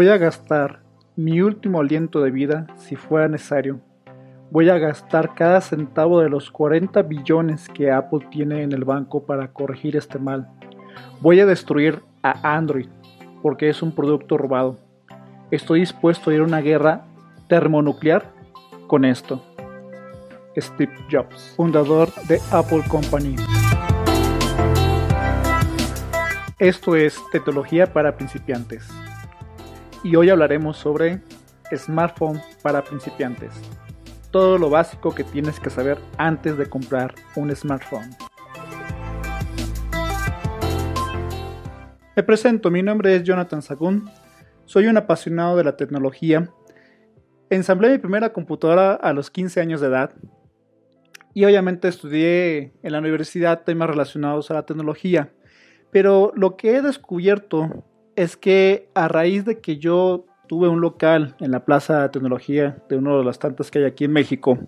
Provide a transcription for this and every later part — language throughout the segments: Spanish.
Voy a gastar mi último aliento de vida si fuera necesario. Voy a gastar cada centavo de los 40 billones que Apple tiene en el banco para corregir este mal. Voy a destruir a Android porque es un producto robado. Estoy dispuesto a ir a una guerra termonuclear con esto. Steve Jobs, fundador de Apple Company. Esto es Tecnología para principiantes. Y hoy hablaremos sobre smartphone para principiantes. Todo lo básico que tienes que saber antes de comprar un smartphone. Me presento, mi nombre es Jonathan Sagún, soy un apasionado de la tecnología. Ensamblé mi primera computadora a los 15 años de edad y obviamente estudié en la universidad temas relacionados a la tecnología. Pero lo que he descubierto es que a raíz de que yo tuve un local en la Plaza de Tecnología de uno de las tantas que hay aquí en México,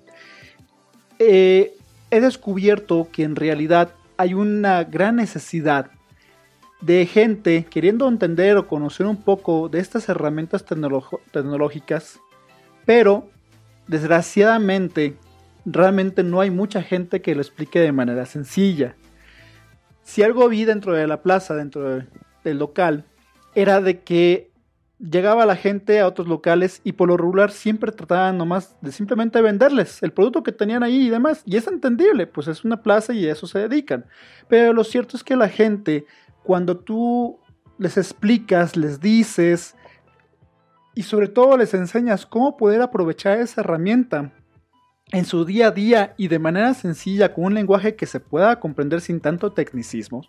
eh, he descubierto que en realidad hay una gran necesidad de gente queriendo entender o conocer un poco de estas herramientas tecnológicas, pero desgraciadamente realmente no hay mucha gente que lo explique de manera sencilla. Si algo vi dentro de la plaza, dentro del local, era de que llegaba la gente a otros locales y por lo regular siempre trataban nomás de simplemente venderles el producto que tenían ahí y demás. Y es entendible, pues es una plaza y a eso se dedican. Pero lo cierto es que la gente, cuando tú les explicas, les dices y sobre todo les enseñas cómo poder aprovechar esa herramienta en su día a día y de manera sencilla con un lenguaje que se pueda comprender sin tanto tecnicismo,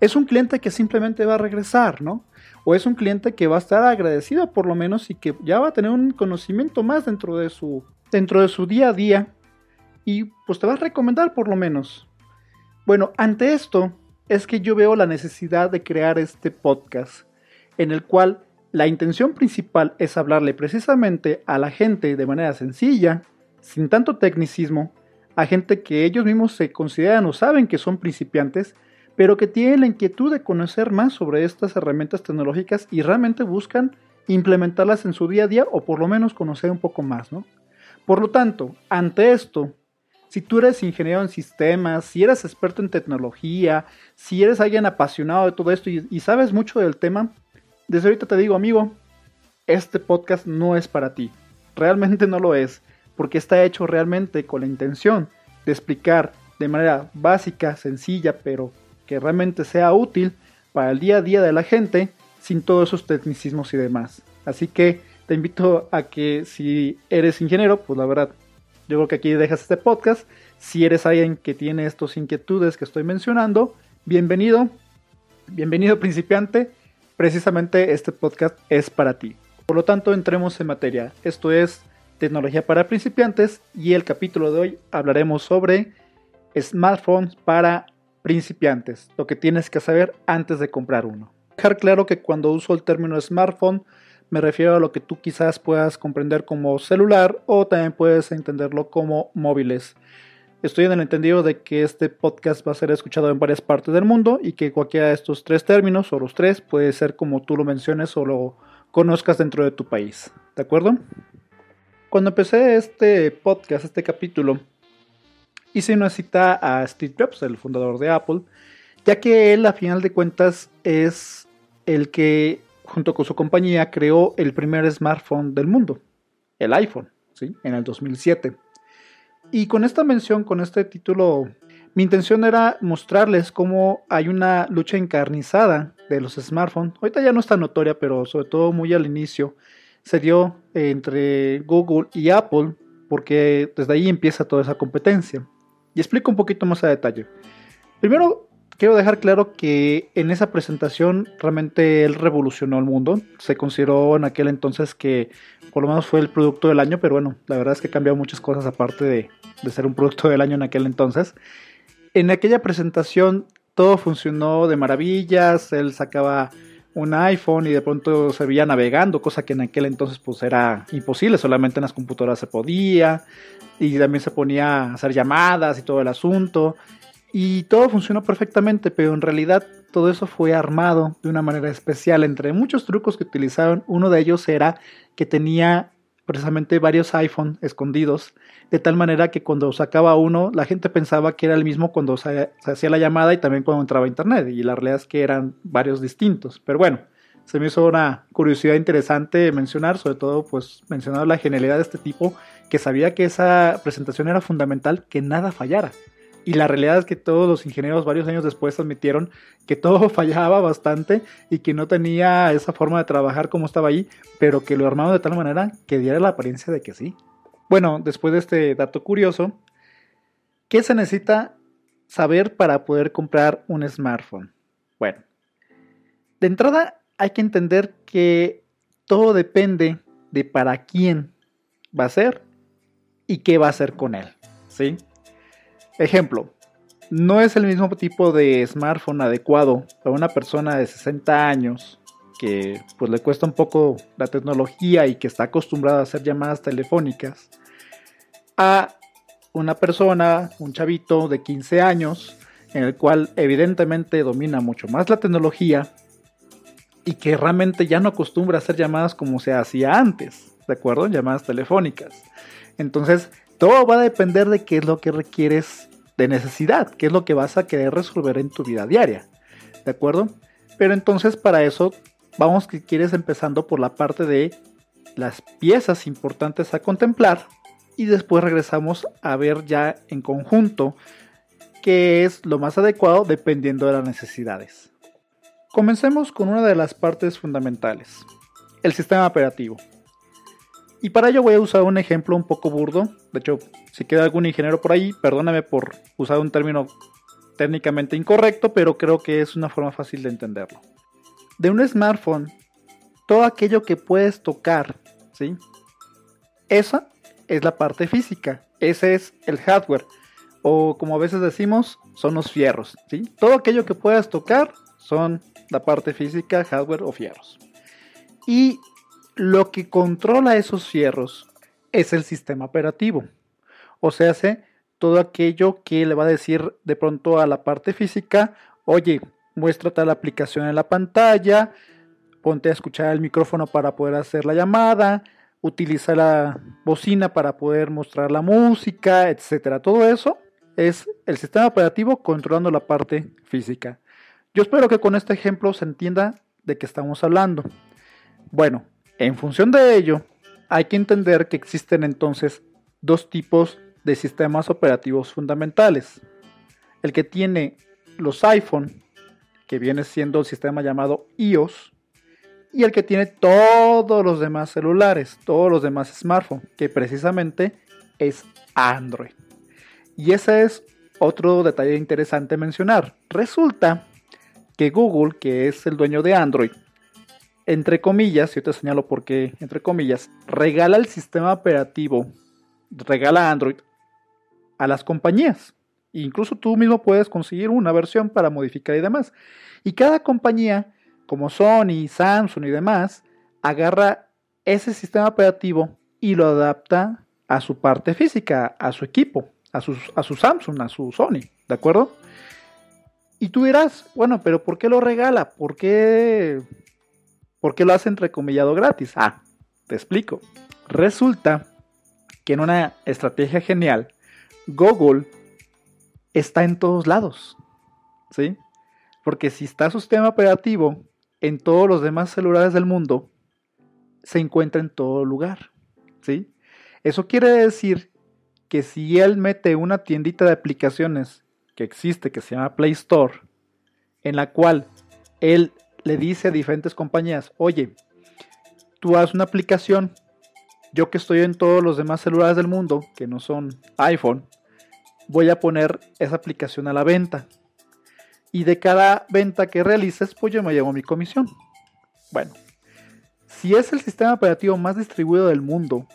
es un cliente que simplemente va a regresar, ¿no? O es un cliente que va a estar agradecido por lo menos y que ya va a tener un conocimiento más dentro de su, dentro de su día a día y pues te va a recomendar por lo menos. Bueno, ante esto es que yo veo la necesidad de crear este podcast en el cual la intención principal es hablarle precisamente a la gente de manera sencilla, sin tanto tecnicismo, a gente que ellos mismos se consideran o saben que son principiantes, pero que tienen la inquietud de conocer más sobre estas herramientas tecnológicas y realmente buscan implementarlas en su día a día o por lo menos conocer un poco más, ¿no? Por lo tanto, ante esto, si tú eres ingeniero en sistemas, si eres experto en tecnología, si eres alguien apasionado de todo esto y, y sabes mucho del tema, desde ahorita te digo, amigo, este podcast no es para ti. Realmente no lo es porque está hecho realmente con la intención de explicar de manera básica, sencilla, pero que realmente sea útil para el día a día de la gente sin todos esos tecnicismos y demás. Así que te invito a que si eres ingeniero, pues la verdad, yo creo que aquí dejas este podcast. Si eres alguien que tiene estas inquietudes que estoy mencionando, bienvenido, bienvenido principiante. Precisamente este podcast es para ti. Por lo tanto, entremos en materia. Esto es tecnología para principiantes y el capítulo de hoy hablaremos sobre smartphones para principiantes, lo que tienes que saber antes de comprar uno. Dejar claro que cuando uso el término smartphone me refiero a lo que tú quizás puedas comprender como celular o también puedes entenderlo como móviles. Estoy en el entendido de que este podcast va a ser escuchado en varias partes del mundo y que cualquiera de estos tres términos o los tres puede ser como tú lo menciones o lo conozcas dentro de tu país. ¿De acuerdo? Cuando empecé este podcast, este capítulo, hice una cita a Steve Jobs, el fundador de Apple, ya que él a final de cuentas es el que junto con su compañía creó el primer smartphone del mundo, el iPhone, ¿sí? en el 2007. Y con esta mención, con este título, mi intención era mostrarles cómo hay una lucha encarnizada de los smartphones. Ahorita ya no está notoria, pero sobre todo muy al inicio, se dio entre Google y Apple, porque desde ahí empieza toda esa competencia. Y explico un poquito más a detalle. Primero, quiero dejar claro que en esa presentación realmente él revolucionó el mundo. Se consideró en aquel entonces que por lo menos fue el producto del año, pero bueno, la verdad es que cambió muchas cosas aparte de, de ser un producto del año en aquel entonces. En aquella presentación todo funcionó de maravillas, él sacaba un iPhone y de pronto se veía navegando, cosa que en aquel entonces pues era imposible, solamente en las computadoras se podía y también se ponía a hacer llamadas y todo el asunto. Y todo funcionó perfectamente, pero en realidad todo eso fue armado de una manera especial. Entre muchos trucos que utilizaron, uno de ellos era que tenía precisamente varios iPhone escondidos, de tal manera que cuando sacaba uno, la gente pensaba que era el mismo cuando se, hacía la llamada y también cuando entraba a internet, y la realidad es que eran varios distintos. Pero bueno, se me hizo una curiosidad interesante mencionar, sobre todo pues mencionar la genialidad de este tipo, que sabía que esa presentación era fundamental, que nada fallara. Y la realidad es que todos los ingenieros varios años después admitieron que todo fallaba bastante y que no tenía esa forma de trabajar como estaba ahí, pero que lo armaron de tal manera que diera la apariencia de que sí. Bueno, después de este dato curioso, ¿qué se necesita saber para poder comprar un smartphone? Bueno, de entrada hay que entender que todo depende de para quién va a ser y qué va a hacer con él, ¿sí? Ejemplo, no es el mismo tipo de smartphone adecuado para una persona de 60 años que pues le cuesta un poco la tecnología y que está acostumbrada a hacer llamadas telefónicas a una persona, un chavito de 15 años en el cual evidentemente domina mucho más la tecnología y que realmente ya no acostumbra a hacer llamadas como se hacía antes, ¿de acuerdo? Llamadas telefónicas. Entonces, todo va a depender de qué es lo que requieres de necesidad, qué es lo que vas a querer resolver en tu vida diaria. ¿De acuerdo? Pero entonces para eso vamos que quieres empezando por la parte de las piezas importantes a contemplar y después regresamos a ver ya en conjunto qué es lo más adecuado dependiendo de las necesidades. Comencemos con una de las partes fundamentales, el sistema operativo. Y para ello voy a usar un ejemplo un poco burdo. De hecho, si queda algún ingeniero por ahí, perdóname por usar un término técnicamente incorrecto, pero creo que es una forma fácil de entenderlo. De un smartphone, todo aquello que puedes tocar, ¿sí? Esa es la parte física, ese es el hardware, o como a veces decimos, son los fierros, ¿sí? Todo aquello que puedas tocar son la parte física, hardware o fierros. Y lo que controla esos fierros es el sistema operativo. O sea, hace todo aquello que le va a decir de pronto a la parte física, oye, muéstrate la aplicación en la pantalla, ponte a escuchar el micrófono para poder hacer la llamada, utiliza la bocina para poder mostrar la música, etcétera. Todo eso es el sistema operativo controlando la parte física. Yo espero que con este ejemplo se entienda de qué estamos hablando. Bueno, en función de ello, hay que entender que existen entonces dos tipos de sistemas operativos fundamentales. El que tiene los iPhone, que viene siendo el sistema llamado iOS, y el que tiene todos los demás celulares, todos los demás smartphones, que precisamente es Android. Y ese es otro detalle interesante mencionar. Resulta que Google, que es el dueño de Android, entre comillas, yo te señalo por qué, entre comillas, regala el sistema operativo, regala Android a las compañías. incluso tú mismo puedes conseguir una versión para modificar y demás. Y cada compañía, como Sony, Samsung y demás, agarra ese sistema operativo y lo adapta a su parte física, a su equipo, a, a su Samsung, a su Sony, ¿de acuerdo? Y tú dirás, bueno, pero ¿por qué lo regala? ¿Por qué ¿Por qué lo hace entrecomillado gratis? Ah, te explico. Resulta que en una estrategia genial, Google está en todos lados. ¿Sí? Porque si está su sistema operativo en todos los demás celulares del mundo, se encuentra en todo lugar. ¿Sí? Eso quiere decir que si él mete una tiendita de aplicaciones que existe, que se llama Play Store, en la cual él le dice a diferentes compañías, oye, tú haz una aplicación, yo que estoy en todos los demás celulares del mundo, que no son iPhone, voy a poner esa aplicación a la venta. Y de cada venta que realices, pues yo me llevo mi comisión. Bueno, si es el sistema operativo más distribuido del mundo,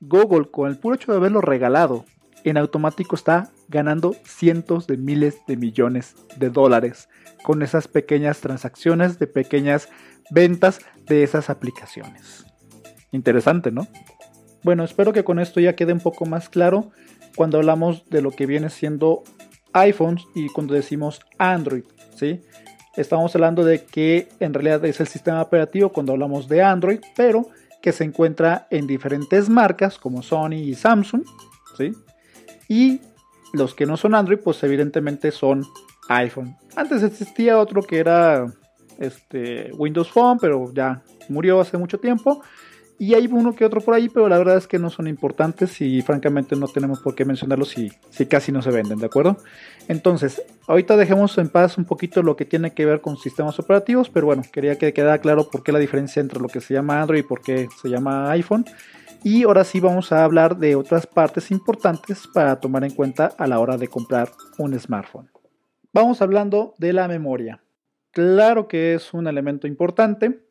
Google, con el puro hecho de haberlo regalado, en automático está ganando cientos de miles de millones de dólares con esas pequeñas transacciones de pequeñas ventas de esas aplicaciones. Interesante, ¿no? Bueno, espero que con esto ya quede un poco más claro cuando hablamos de lo que viene siendo iPhones y cuando decimos Android, ¿sí? Estamos hablando de que en realidad es el sistema operativo cuando hablamos de Android, pero que se encuentra en diferentes marcas como Sony y Samsung, ¿sí? Y los que no son Android, pues evidentemente son iPhone. Antes existía otro que era este, Windows Phone, pero ya murió hace mucho tiempo. Y hay uno que otro por ahí, pero la verdad es que no son importantes y francamente no tenemos por qué mencionarlos si, si casi no se venden, ¿de acuerdo? Entonces, ahorita dejemos en paz un poquito lo que tiene que ver con sistemas operativos, pero bueno, quería que quedara claro por qué la diferencia entre lo que se llama Android y por qué se llama iPhone. Y ahora sí vamos a hablar de otras partes importantes para tomar en cuenta a la hora de comprar un smartphone. Vamos hablando de la memoria. Claro que es un elemento importante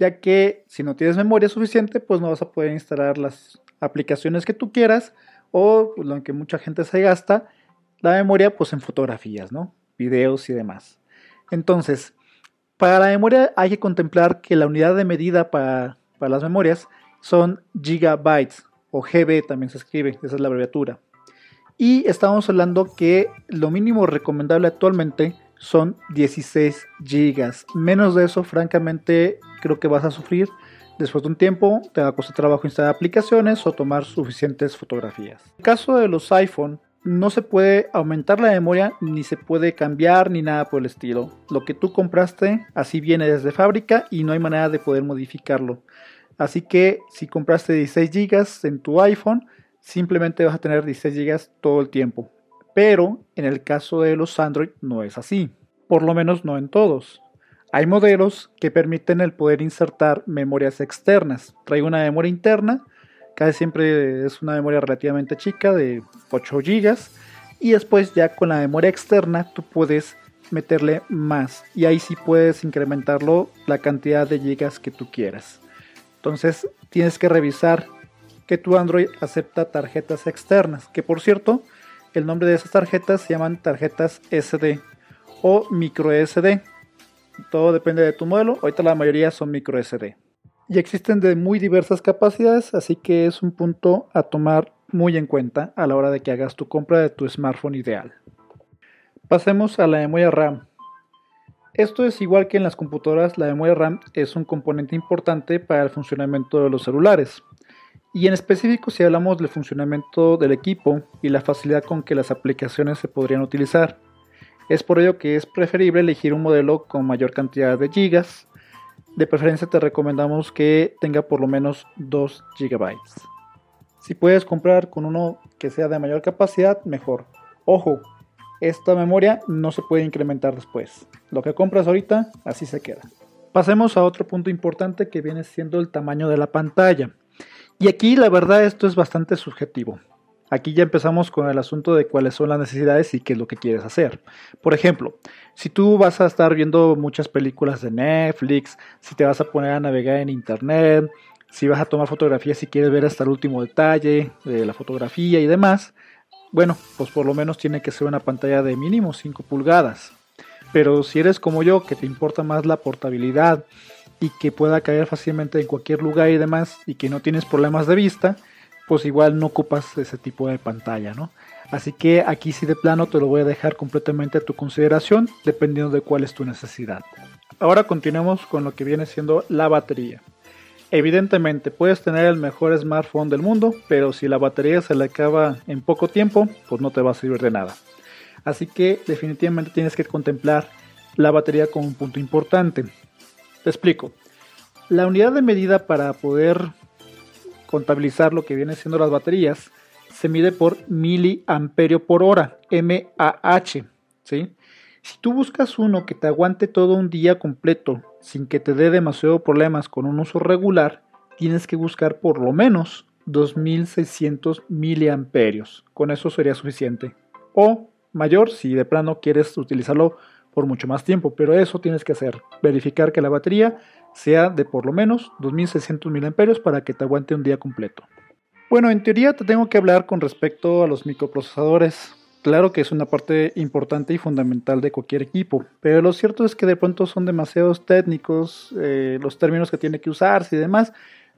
ya que si no tienes memoria suficiente, pues no vas a poder instalar las aplicaciones que tú quieras o pues, lo que mucha gente se gasta, la memoria pues en fotografías, ¿no? Videos y demás. Entonces, para la memoria hay que contemplar que la unidad de medida para, para las memorias son gigabytes o GB también se escribe, esa es la abreviatura. Y estamos hablando que lo mínimo recomendable actualmente son 16 gigas. Menos de eso, francamente, creo que vas a sufrir. Después de un tiempo, te va a costar trabajo instalar aplicaciones o tomar suficientes fotografías. En el caso de los iPhone, no se puede aumentar la memoria, ni se puede cambiar, ni nada por el estilo. Lo que tú compraste, así viene desde fábrica y no hay manera de poder modificarlo. Así que si compraste 16 GB en tu iPhone, simplemente vas a tener 16 GB todo el tiempo. Pero en el caso de los Android no es así, por lo menos no en todos. Hay modelos que permiten el poder insertar memorias externas. Trae una memoria interna, casi siempre es una memoria relativamente chica de 8 GB y después ya con la memoria externa tú puedes meterle más y ahí sí puedes incrementarlo la cantidad de gigas que tú quieras. Entonces tienes que revisar que tu Android acepta tarjetas externas, que por cierto, el nombre de esas tarjetas se llaman tarjetas SD o micro SD. Todo depende de tu modelo. Ahorita la mayoría son micro SD. Y existen de muy diversas capacidades, así que es un punto a tomar muy en cuenta a la hora de que hagas tu compra de tu smartphone ideal. Pasemos a la memoria RAM. Esto es igual que en las computadoras, la memoria RAM es un componente importante para el funcionamiento de los celulares. Y en específico si hablamos del funcionamiento del equipo y la facilidad con que las aplicaciones se podrían utilizar. Es por ello que es preferible elegir un modelo con mayor cantidad de gigas. De preferencia te recomendamos que tenga por lo menos 2 GB. Si puedes comprar con uno que sea de mayor capacidad, mejor. Ojo, esta memoria no se puede incrementar después. Lo que compras ahorita, así se queda. Pasemos a otro punto importante que viene siendo el tamaño de la pantalla. Y aquí la verdad esto es bastante subjetivo. Aquí ya empezamos con el asunto de cuáles son las necesidades y qué es lo que quieres hacer. Por ejemplo, si tú vas a estar viendo muchas películas de Netflix, si te vas a poner a navegar en internet, si vas a tomar fotografías y quieres ver hasta el último detalle de la fotografía y demás, bueno, pues por lo menos tiene que ser una pantalla de mínimo 5 pulgadas. Pero si eres como yo, que te importa más la portabilidad y que pueda caer fácilmente en cualquier lugar y demás y que no tienes problemas de vista, pues igual no ocupas ese tipo de pantalla, ¿no? Así que aquí sí de plano te lo voy a dejar completamente a tu consideración dependiendo de cuál es tu necesidad. Ahora continuamos con lo que viene siendo la batería. Evidentemente puedes tener el mejor smartphone del mundo, pero si la batería se le acaba en poco tiempo, pues no te va a servir de nada. Así que definitivamente tienes que contemplar la batería como un punto importante. Te explico. La unidad de medida para poder contabilizar lo que viene siendo las baterías se mide por miliamperio por hora, mAh. ¿sí? Si tú buscas uno que te aguante todo un día completo sin que te dé demasiado problemas con un uso regular, tienes que buscar por lo menos 2600 miliamperios. Con eso sería suficiente. O mayor si de plano quieres utilizarlo por mucho más tiempo, pero eso tienes que hacer, verificar que la batería sea de por lo menos 2600 mAh para que te aguante un día completo. Bueno, en teoría te tengo que hablar con respecto a los microprocesadores. Claro que es una parte importante y fundamental de cualquier equipo, pero lo cierto es que de pronto son demasiados técnicos, eh, los términos que tiene que usarse y demás.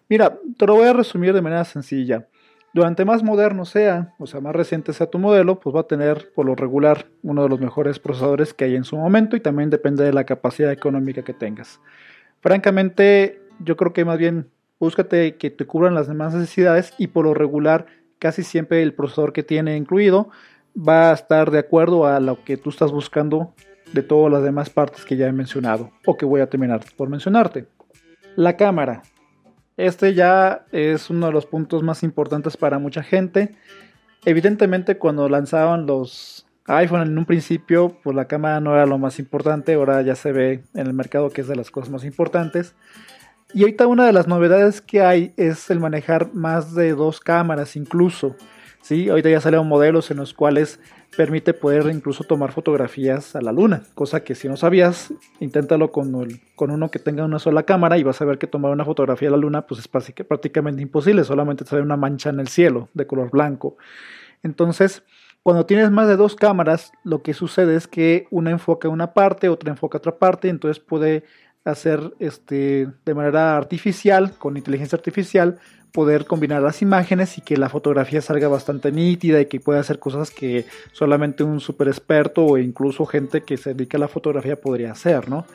Mira, te lo voy a resumir de manera sencilla. Durante más moderno sea, o sea, más reciente sea tu modelo, pues va a tener por lo regular uno de los mejores procesadores que hay en su momento y también depende de la capacidad económica que tengas. Francamente, yo creo que más bien búscate que te cubran las demás necesidades y por lo regular casi siempre el procesador que tiene incluido va a estar de acuerdo a lo que tú estás buscando de todas las demás partes que ya he mencionado o que voy a terminar por mencionarte. La cámara. Este ya es uno de los puntos más importantes para mucha gente. Evidentemente cuando lanzaban los iPhone en un principio, pues la cámara no era lo más importante, ahora ya se ve en el mercado que es de las cosas más importantes. Y ahorita una de las novedades que hay es el manejar más de dos cámaras incluso. ¿Sí? Ahorita ya salieron modelos en los cuales permite poder incluso tomar fotografías a la luna, cosa que si no sabías, inténtalo con, con uno que tenga una sola cámara y vas a ver que tomar una fotografía a la luna pues es prácticamente imposible, solamente te sale una mancha en el cielo de color blanco. Entonces, cuando tienes más de dos cámaras, lo que sucede es que una enfoca una parte, otra enfoca otra parte, entonces puede hacer este, de manera artificial, con inteligencia artificial, poder combinar las imágenes y que la fotografía salga bastante nítida y que pueda hacer cosas que solamente un super experto o incluso gente que se dedica a la fotografía podría hacer, ¿no?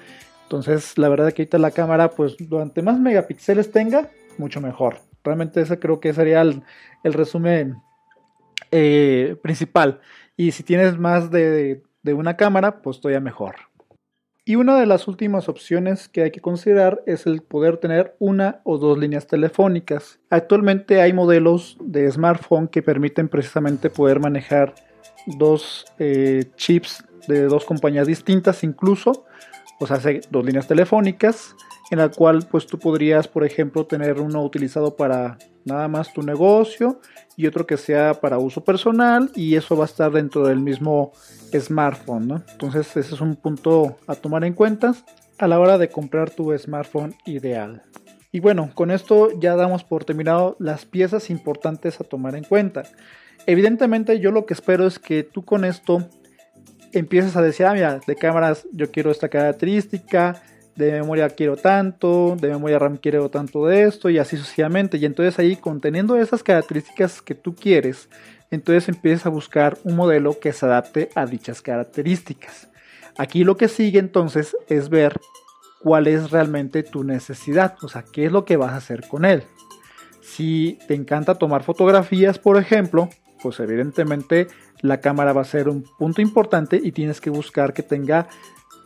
Entonces, la verdad que ahorita la cámara, pues durante más megapíxeles tenga, mucho mejor. Realmente ese creo que sería el, resumen eh, principal. Y si tienes más de, de una cámara, pues todavía mejor. Y una de las últimas opciones que hay que considerar es el poder tener una o dos líneas telefónicas. Actualmente hay modelos de smartphone que permiten precisamente poder manejar dos eh, chips de dos compañías distintas incluso, o sea, dos líneas telefónicas en la cual pues tú podrías, por ejemplo, tener uno utilizado para nada más tu negocio y otro que sea para uso personal y eso va a estar dentro del mismo smartphone. Entonces ese es un punto a tomar en cuenta a la hora de comprar tu smartphone ideal. Y bueno, con esto ya damos por terminado las piezas importantes a tomar en cuenta. Evidentemente yo lo que espero es que tú con esto empieces a decir, ah, mira, de cámaras yo quiero esta característica, de memoria quiero tanto, de memoria RAM quiero tanto de esto y así sucesivamente. Y entonces ahí conteniendo esas características que tú quieres, entonces empiezas a buscar un modelo que se adapte a dichas características. Aquí lo que sigue entonces es ver cuál es realmente tu necesidad, o sea, qué es lo que vas a hacer con él. Si te encanta tomar fotografías, por ejemplo, pues evidentemente la cámara va a ser un punto importante y tienes que buscar que tenga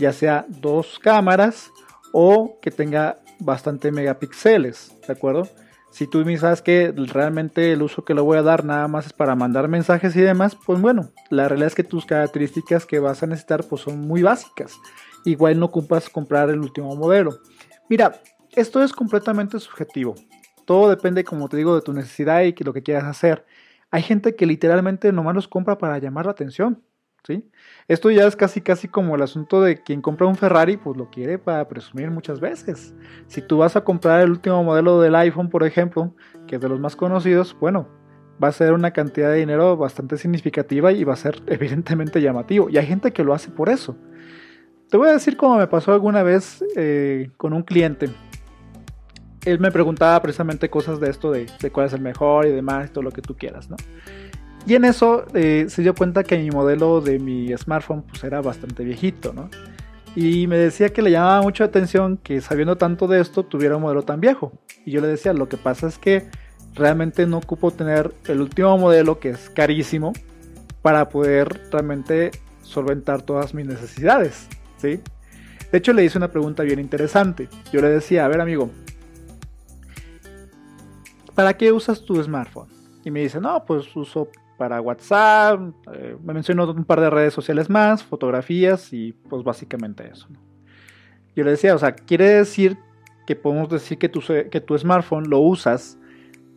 ya sea dos cámaras o que tenga bastante megapíxeles, ¿de acuerdo? Si tú me sabes que realmente el uso que le voy a dar nada más es para mandar mensajes y demás, pues bueno, la realidad es que tus características que vas a necesitar pues son muy básicas. Igual no ocupas comprar el último modelo. Mira, esto es completamente subjetivo. Todo depende, como te digo, de tu necesidad y lo que quieras hacer. Hay gente que literalmente nomás los compra para llamar la atención. ¿Sí? Esto ya es casi casi como el asunto de quien compra un Ferrari, pues lo quiere para presumir muchas veces. Si tú vas a comprar el último modelo del iPhone, por ejemplo, que es de los más conocidos, bueno, va a ser una cantidad de dinero bastante significativa y va a ser evidentemente llamativo. Y hay gente que lo hace por eso. Te voy a decir cómo me pasó alguna vez eh, con un cliente. Él me preguntaba precisamente cosas de esto, de, de cuál es el mejor y demás, todo lo que tú quieras, ¿no? Y en eso eh, se dio cuenta que mi modelo de mi smartphone pues era bastante viejito, ¿no? Y me decía que le llamaba mucho la atención que sabiendo tanto de esto tuviera un modelo tan viejo. Y yo le decía, lo que pasa es que realmente no ocupo tener el último modelo que es carísimo para poder realmente solventar todas mis necesidades, ¿sí? De hecho le hice una pregunta bien interesante. Yo le decía, a ver amigo, ¿para qué usas tu smartphone? Y me dice, no, pues uso para WhatsApp, eh, me mencionó un par de redes sociales más, fotografías y pues básicamente eso. Yo le decía, o sea, quiere decir que podemos decir que tu, que tu smartphone lo usas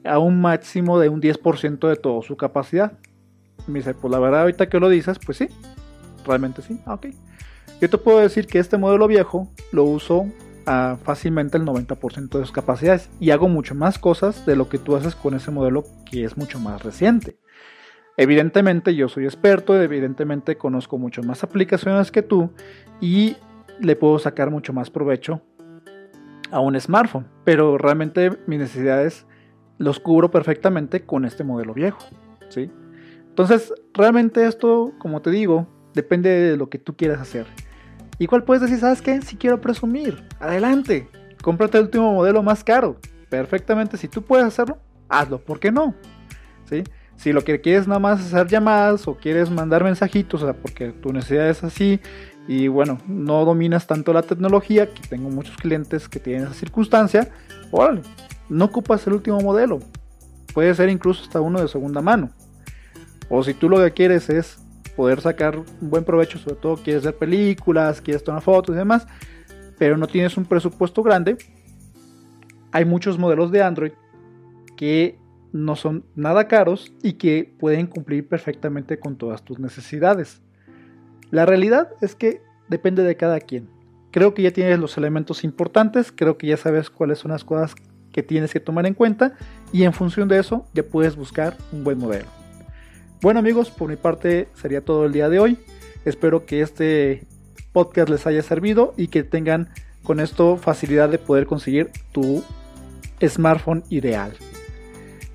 a un máximo de un 10% de toda su capacidad. me dice, pues la verdad ahorita que lo dices, pues sí, realmente sí, ah, ok. Yo te puedo decir que este modelo viejo lo uso a fácilmente el 90% de sus capacidades y hago mucho más cosas de lo que tú haces con ese modelo que es mucho más reciente. Evidentemente yo soy experto, evidentemente conozco mucho más aplicaciones que tú y le puedo sacar mucho más provecho a un smartphone, pero realmente mis necesidades los cubro perfectamente con este modelo viejo, ¿sí? Entonces, realmente esto, como te digo, depende de lo que tú quieras hacer. Igual puedes decir, ¿sabes qué? Si quiero presumir, adelante, cómprate el último modelo más caro. Perfectamente, si tú puedes hacerlo, hazlo, ¿por qué no? ¿Sí? Si lo que quieres nada más hacer llamadas o quieres mandar mensajitos, o sea, porque tu necesidad es así y bueno, no dominas tanto la tecnología, que tengo muchos clientes que tienen esa circunstancia, órale, no ocupas el último modelo. Puede ser incluso hasta uno de segunda mano. O si tú lo que quieres es poder sacar un buen provecho, sobre todo quieres ver películas, quieres tomar fotos y demás, pero no tienes un presupuesto grande, hay muchos modelos de Android que no son nada caros y que pueden cumplir perfectamente con todas tus necesidades. La realidad es que depende de cada quien. Creo que ya tienes los elementos importantes, creo que ya sabes cuáles son las cosas que tienes que tomar en cuenta y en función de eso ya puedes buscar un buen modelo. Bueno amigos, por mi parte sería todo el día de hoy. Espero que este podcast les haya servido y que tengan con esto facilidad de poder conseguir tu smartphone ideal.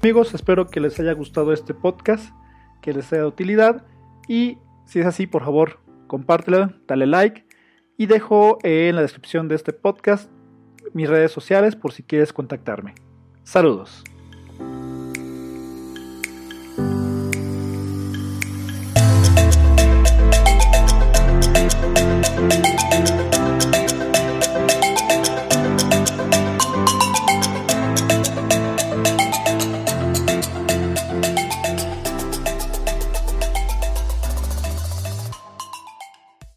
Amigos, espero que les haya gustado este podcast, que les sea de utilidad y si es así, por favor, compártelo, dale like y dejo en la descripción de este podcast mis redes sociales por si quieres contactarme. Saludos.